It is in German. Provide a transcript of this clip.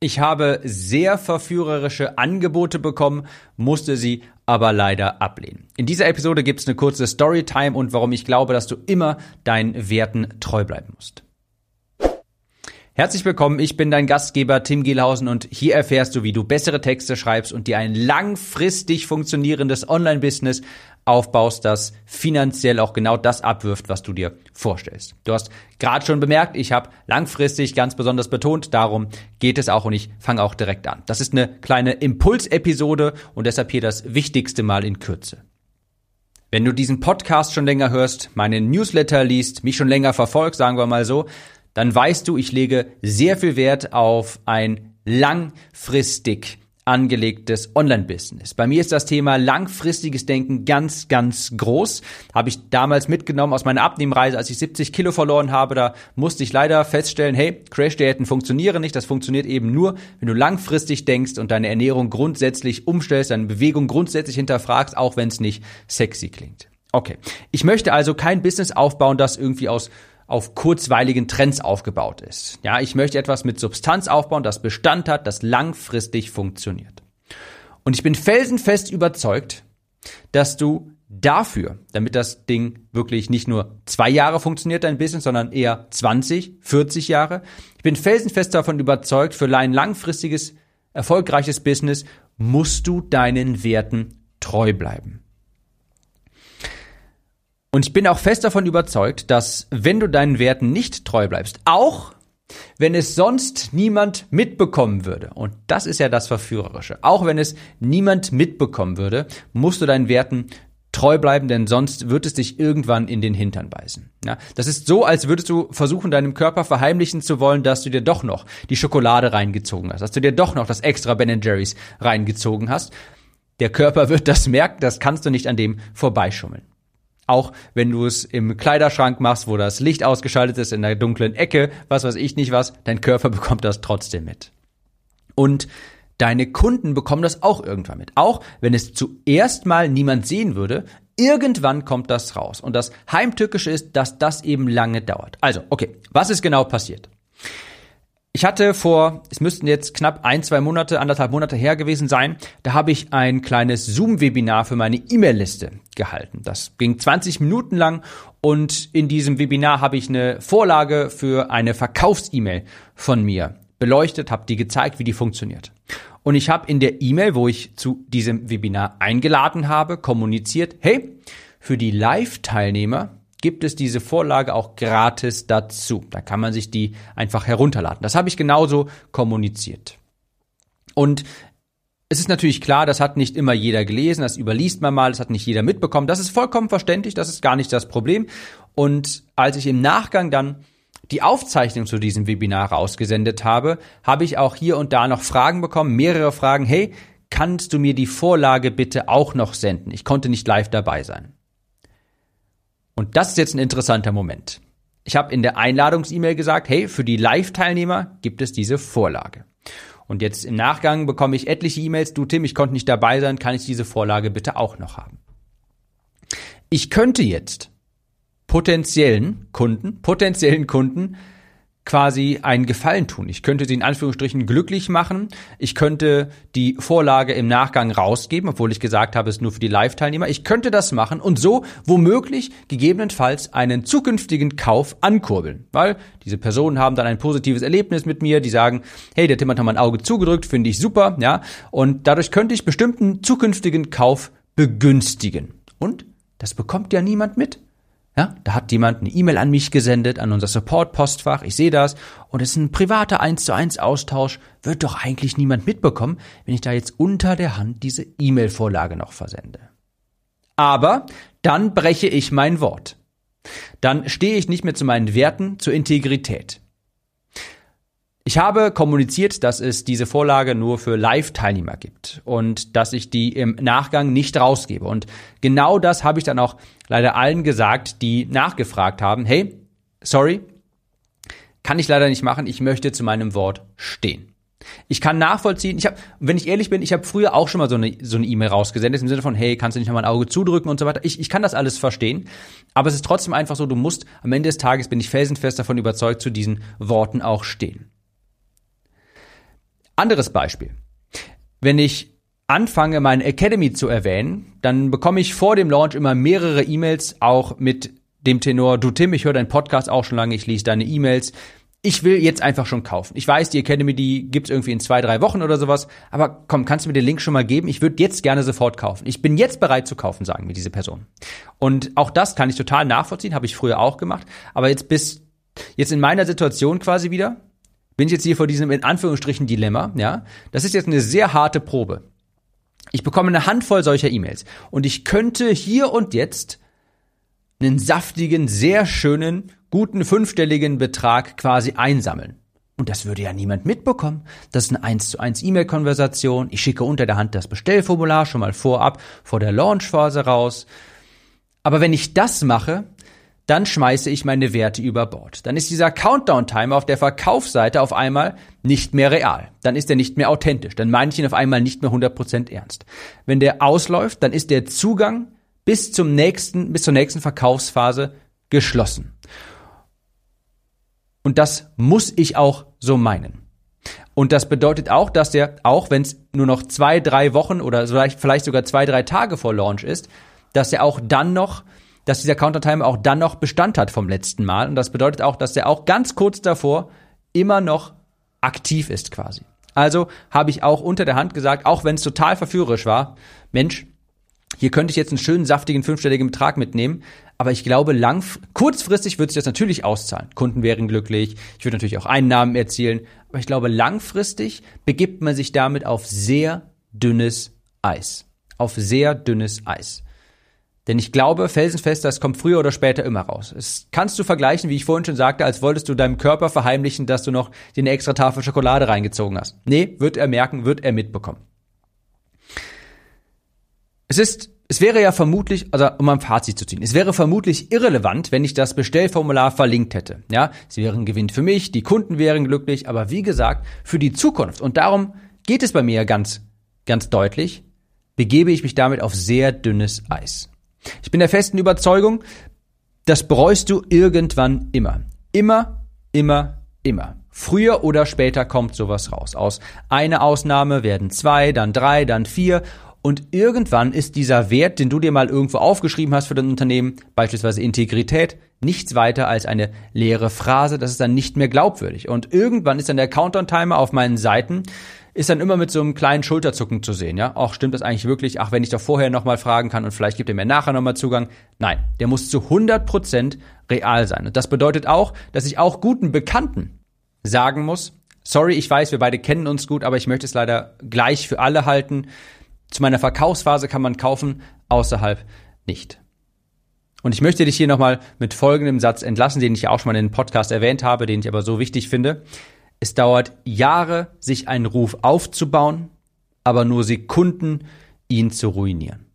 Ich habe sehr verführerische Angebote bekommen, musste sie aber leider ablehnen. In dieser Episode gibt es eine kurze Storytime und warum ich glaube, dass du immer deinen Werten treu bleiben musst. Herzlich willkommen, ich bin dein Gastgeber Tim Gielhausen und hier erfährst du, wie du bessere Texte schreibst und dir ein langfristig funktionierendes Online-Business aufbaust, das finanziell auch genau das abwirft, was du dir vorstellst. Du hast gerade schon bemerkt, ich habe langfristig ganz besonders betont, darum geht es auch und ich fange auch direkt an. Das ist eine kleine Impulsepisode und deshalb hier das Wichtigste mal in Kürze. Wenn du diesen Podcast schon länger hörst, meinen Newsletter liest, mich schon länger verfolgst, sagen wir mal so, dann weißt du, ich lege sehr viel Wert auf ein langfristig angelegtes Online-Business. Bei mir ist das Thema langfristiges Denken ganz, ganz groß. Habe ich damals mitgenommen aus meiner Abnehmreise, als ich 70 Kilo verloren habe. Da musste ich leider feststellen, hey, Crash-Diäten funktionieren nicht. Das funktioniert eben nur, wenn du langfristig denkst und deine Ernährung grundsätzlich umstellst, deine Bewegung grundsätzlich hinterfragst, auch wenn es nicht sexy klingt. Okay. Ich möchte also kein Business aufbauen, das irgendwie aus auf kurzweiligen Trends aufgebaut ist. Ja, ich möchte etwas mit Substanz aufbauen, das Bestand hat, das langfristig funktioniert. Und ich bin felsenfest überzeugt, dass du dafür, damit das Ding wirklich nicht nur zwei Jahre funktioniert, dein Business, sondern eher 20, 40 Jahre, ich bin felsenfest davon überzeugt, für ein langfristiges, erfolgreiches Business musst du deinen Werten treu bleiben. Und ich bin auch fest davon überzeugt, dass wenn du deinen Werten nicht treu bleibst, auch wenn es sonst niemand mitbekommen würde, und das ist ja das Verführerische, auch wenn es niemand mitbekommen würde, musst du deinen Werten treu bleiben, denn sonst wird es dich irgendwann in den Hintern beißen. Ja, das ist so, als würdest du versuchen, deinem Körper verheimlichen zu wollen, dass du dir doch noch die Schokolade reingezogen hast, dass du dir doch noch das extra Ben Jerry's reingezogen hast. Der Körper wird das merken, das kannst du nicht an dem vorbeischummeln. Auch wenn du es im Kleiderschrank machst, wo das Licht ausgeschaltet ist, in der dunklen Ecke, was weiß ich nicht was, dein Körper bekommt das trotzdem mit. Und deine Kunden bekommen das auch irgendwann mit. Auch wenn es zuerst mal niemand sehen würde, irgendwann kommt das raus. Und das Heimtückische ist, dass das eben lange dauert. Also, okay, was ist genau passiert? Ich hatte vor, es müssten jetzt knapp ein, zwei Monate, anderthalb Monate her gewesen sein, da habe ich ein kleines Zoom-Webinar für meine E-Mail-Liste gehalten. Das ging 20 Minuten lang und in diesem Webinar habe ich eine Vorlage für eine Verkaufs-E-Mail von mir beleuchtet, habe die gezeigt, wie die funktioniert. Und ich habe in der E-Mail, wo ich zu diesem Webinar eingeladen habe, kommuniziert, hey, für die Live-Teilnehmer gibt es diese Vorlage auch gratis dazu. Da kann man sich die einfach herunterladen. Das habe ich genauso kommuniziert. Und es ist natürlich klar, das hat nicht immer jeder gelesen, das überliest man mal, das hat nicht jeder mitbekommen. Das ist vollkommen verständlich, das ist gar nicht das Problem. Und als ich im Nachgang dann die Aufzeichnung zu diesem Webinar rausgesendet habe, habe ich auch hier und da noch Fragen bekommen, mehrere Fragen. Hey, kannst du mir die Vorlage bitte auch noch senden? Ich konnte nicht live dabei sein. Und das ist jetzt ein interessanter Moment. Ich habe in der Einladungs-E-Mail gesagt, hey, für die Live-Teilnehmer gibt es diese Vorlage. Und jetzt im Nachgang bekomme ich etliche E-Mails, du Tim, ich konnte nicht dabei sein, kann ich diese Vorlage bitte auch noch haben? Ich könnte jetzt potenziellen Kunden, potenziellen Kunden quasi einen Gefallen tun. Ich könnte sie in Anführungsstrichen glücklich machen. Ich könnte die Vorlage im Nachgang rausgeben, obwohl ich gesagt habe, es ist nur für die Live-Teilnehmer. Ich könnte das machen und so womöglich gegebenenfalls einen zukünftigen Kauf ankurbeln. Weil diese Personen haben dann ein positives Erlebnis mit mir, die sagen, hey, der Tim hat mein Auge zugedrückt, finde ich super, ja. Und dadurch könnte ich bestimmten zukünftigen Kauf begünstigen. Und das bekommt ja niemand mit. Ja, da hat jemand eine E-Mail an mich gesendet, an unser Support-Postfach. Ich sehe das. Und es ist ein privater 1 zu 1 Austausch. Wird doch eigentlich niemand mitbekommen, wenn ich da jetzt unter der Hand diese E-Mail-Vorlage noch versende. Aber dann breche ich mein Wort. Dann stehe ich nicht mehr zu meinen Werten, zur Integrität. Ich habe kommuniziert, dass es diese Vorlage nur für Live-Teilnehmer gibt und dass ich die im Nachgang nicht rausgebe. Und genau das habe ich dann auch leider allen gesagt, die nachgefragt haben, hey, sorry, kann ich leider nicht machen, ich möchte zu meinem Wort stehen. Ich kann nachvollziehen, ich habe, wenn ich ehrlich bin, ich habe früher auch schon mal so eine so eine E-Mail rausgesendet im Sinne von, hey, kannst du nicht mal ein Auge zudrücken und so weiter. Ich, ich kann das alles verstehen, aber es ist trotzdem einfach so, du musst am Ende des Tages bin ich felsenfest davon überzeugt, zu diesen Worten auch stehen. Anderes Beispiel. Wenn ich anfange, meine Academy zu erwähnen, dann bekomme ich vor dem Launch immer mehrere E-Mails, auch mit dem Tenor, du Tim, ich höre deinen Podcast auch schon lange, ich lese deine E-Mails. Ich will jetzt einfach schon kaufen. Ich weiß, die Academy, die gibt's irgendwie in zwei, drei Wochen oder sowas. Aber komm, kannst du mir den Link schon mal geben? Ich würde jetzt gerne sofort kaufen. Ich bin jetzt bereit zu kaufen, sagen mir diese Person. Und auch das kann ich total nachvollziehen, habe ich früher auch gemacht. Aber jetzt bis, jetzt in meiner Situation quasi wieder, bin ich jetzt hier vor diesem in Anführungsstrichen Dilemma, ja. Das ist jetzt eine sehr harte Probe. Ich bekomme eine Handvoll solcher E-Mails und ich könnte hier und jetzt einen saftigen, sehr schönen, guten fünfstelligen Betrag quasi einsammeln. Und das würde ja niemand mitbekommen. Das ist eine 1 zu 1 E-Mail-Konversation. Ich schicke unter der Hand das Bestellformular schon mal vorab vor der Launchphase raus. Aber wenn ich das mache, dann schmeiße ich meine Werte über Bord. Dann ist dieser Countdown-Timer auf der Verkaufsseite auf einmal nicht mehr real. Dann ist er nicht mehr authentisch. Dann meine ich ihn auf einmal nicht mehr 100% ernst. Wenn der ausläuft, dann ist der Zugang bis zum nächsten, bis zur nächsten Verkaufsphase geschlossen. Und das muss ich auch so meinen. Und das bedeutet auch, dass der, auch wenn es nur noch zwei, drei Wochen oder vielleicht, vielleicht sogar zwei, drei Tage vor Launch ist, dass er auch dann noch dass dieser Countertimer auch dann noch Bestand hat vom letzten Mal. Und das bedeutet auch, dass er auch ganz kurz davor immer noch aktiv ist quasi. Also habe ich auch unter der Hand gesagt, auch wenn es total verführerisch war, Mensch, hier könnte ich jetzt einen schönen saftigen fünfstelligen Betrag mitnehmen, aber ich glaube, lang, kurzfristig wird sich das natürlich auszahlen. Kunden wären glücklich, ich würde natürlich auch Einnahmen erzielen, aber ich glaube, langfristig begibt man sich damit auf sehr dünnes Eis. Auf sehr dünnes Eis. Denn ich glaube felsenfest, das kommt früher oder später immer raus. Es kannst du vergleichen, wie ich vorhin schon sagte, als wolltest du deinem Körper verheimlichen, dass du noch eine extra Tafel Schokolade reingezogen hast. Nee, wird er merken, wird er mitbekommen. Es ist, es wäre ja vermutlich, also um ein Fazit zu ziehen, es wäre vermutlich irrelevant, wenn ich das Bestellformular verlinkt hätte. Ja, es wäre ein Gewinn für mich, die Kunden wären glücklich, aber wie gesagt, für die Zukunft. Und darum geht es bei mir ganz, ganz deutlich, begebe ich mich damit auf sehr dünnes Eis. Ich bin der festen Überzeugung, das bereust du irgendwann immer. Immer, immer, immer. Früher oder später kommt sowas raus. Aus einer Ausnahme werden zwei, dann drei, dann vier. Und irgendwann ist dieser Wert, den du dir mal irgendwo aufgeschrieben hast für dein Unternehmen, beispielsweise Integrität, nichts weiter als eine leere Phrase. Das ist dann nicht mehr glaubwürdig. Und irgendwann ist dann der Countdown-Timer auf meinen Seiten ist dann immer mit so einem kleinen Schulterzucken zu sehen, ja. Auch stimmt das eigentlich wirklich? Ach, wenn ich doch vorher nochmal fragen kann und vielleicht gibt er mir nachher nochmal Zugang. Nein, der muss zu 100 Prozent real sein. Und das bedeutet auch, dass ich auch guten Bekannten sagen muss, sorry, ich weiß, wir beide kennen uns gut, aber ich möchte es leider gleich für alle halten. Zu meiner Verkaufsphase kann man kaufen, außerhalb nicht. Und ich möchte dich hier nochmal mit folgendem Satz entlassen, den ich ja auch schon mal in den Podcast erwähnt habe, den ich aber so wichtig finde. Es dauert Jahre, sich einen Ruf aufzubauen, aber nur Sekunden, ihn zu ruinieren.